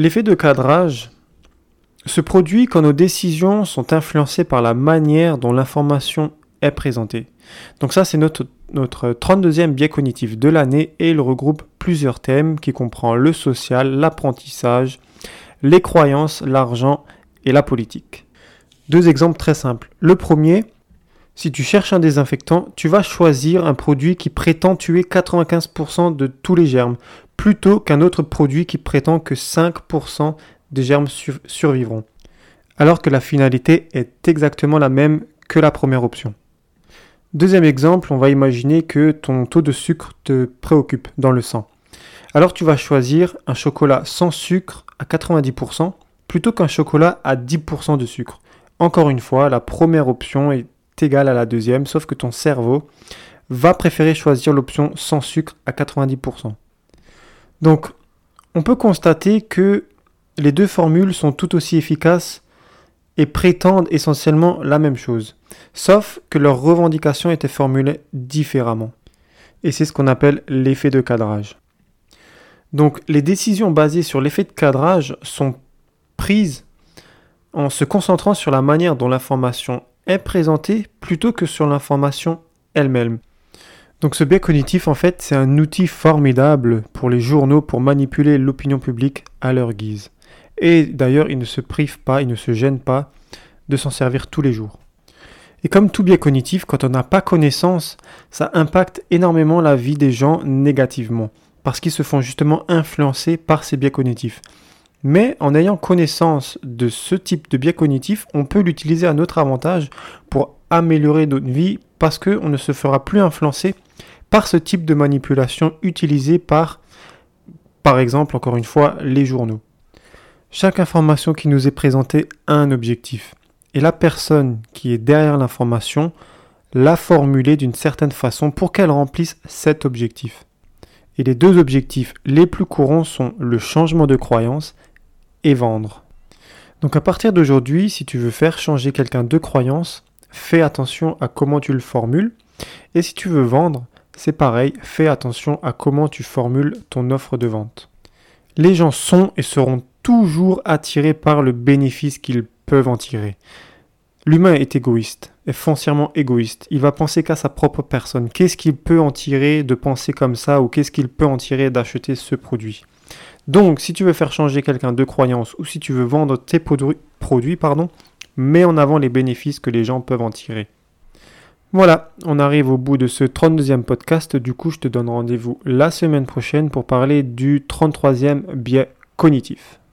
L'effet de cadrage se produit quand nos décisions sont influencées par la manière dont l'information est présentée. Donc ça, c'est notre, notre 32e biais cognitif de l'année et il regroupe plusieurs thèmes qui comprend le social, l'apprentissage, les croyances, l'argent et la politique. Deux exemples très simples. Le premier, si tu cherches un désinfectant, tu vas choisir un produit qui prétend tuer 95% de tous les germes, plutôt qu'un autre produit qui prétend que 5% des germes survivront, alors que la finalité est exactement la même que la première option. Deuxième exemple, on va imaginer que ton taux de sucre te préoccupe dans le sang. Alors tu vas choisir un chocolat sans sucre à 90% plutôt qu'un chocolat à 10% de sucre. Encore une fois, la première option est égale à la deuxième, sauf que ton cerveau va préférer choisir l'option sans sucre à 90%. Donc, on peut constater que les deux formules sont tout aussi efficaces et prétendent essentiellement la même chose, sauf que leurs revendications étaient formulées différemment. Et c'est ce qu'on appelle l'effet de cadrage. Donc les décisions basées sur l'effet de cadrage sont prises en se concentrant sur la manière dont l'information est plutôt que sur l'information elle-même. Donc ce biais cognitif, en fait, c'est un outil formidable pour les journaux pour manipuler l'opinion publique à leur guise. Et d'ailleurs, ils ne se privent pas, ils ne se gênent pas de s'en servir tous les jours. Et comme tout biais cognitif, quand on n'a pas connaissance, ça impacte énormément la vie des gens négativement, parce qu'ils se font justement influencer par ces biais cognitifs. Mais en ayant connaissance de ce type de biais cognitif, on peut l'utiliser à notre avantage pour améliorer notre vie parce qu'on ne se fera plus influencer par ce type de manipulation utilisée par, par exemple, encore une fois, les journaux. Chaque information qui nous est présentée a un objectif. Et la personne qui est derrière l'information l'a formulée d'une certaine façon pour qu'elle remplisse cet objectif. Et les deux objectifs les plus courants sont le changement de croyance et vendre. Donc à partir d'aujourd'hui, si tu veux faire changer quelqu'un de croyance, fais attention à comment tu le formules. Et si tu veux vendre, c'est pareil, fais attention à comment tu formules ton offre de vente. Les gens sont et seront toujours attirés par le bénéfice qu'ils peuvent en tirer. L'humain est égoïste, est foncièrement égoïste. Il va penser qu'à sa propre personne. Qu'est-ce qu'il peut en tirer de penser comme ça ou qu'est-ce qu'il peut en tirer d'acheter ce produit? Donc, si tu veux faire changer quelqu'un de croyance ou si tu veux vendre tes produits, pardon, mets en avant les bénéfices que les gens peuvent en tirer. Voilà, on arrive au bout de ce 32e podcast. Du coup, je te donne rendez-vous la semaine prochaine pour parler du 33e biais cognitif.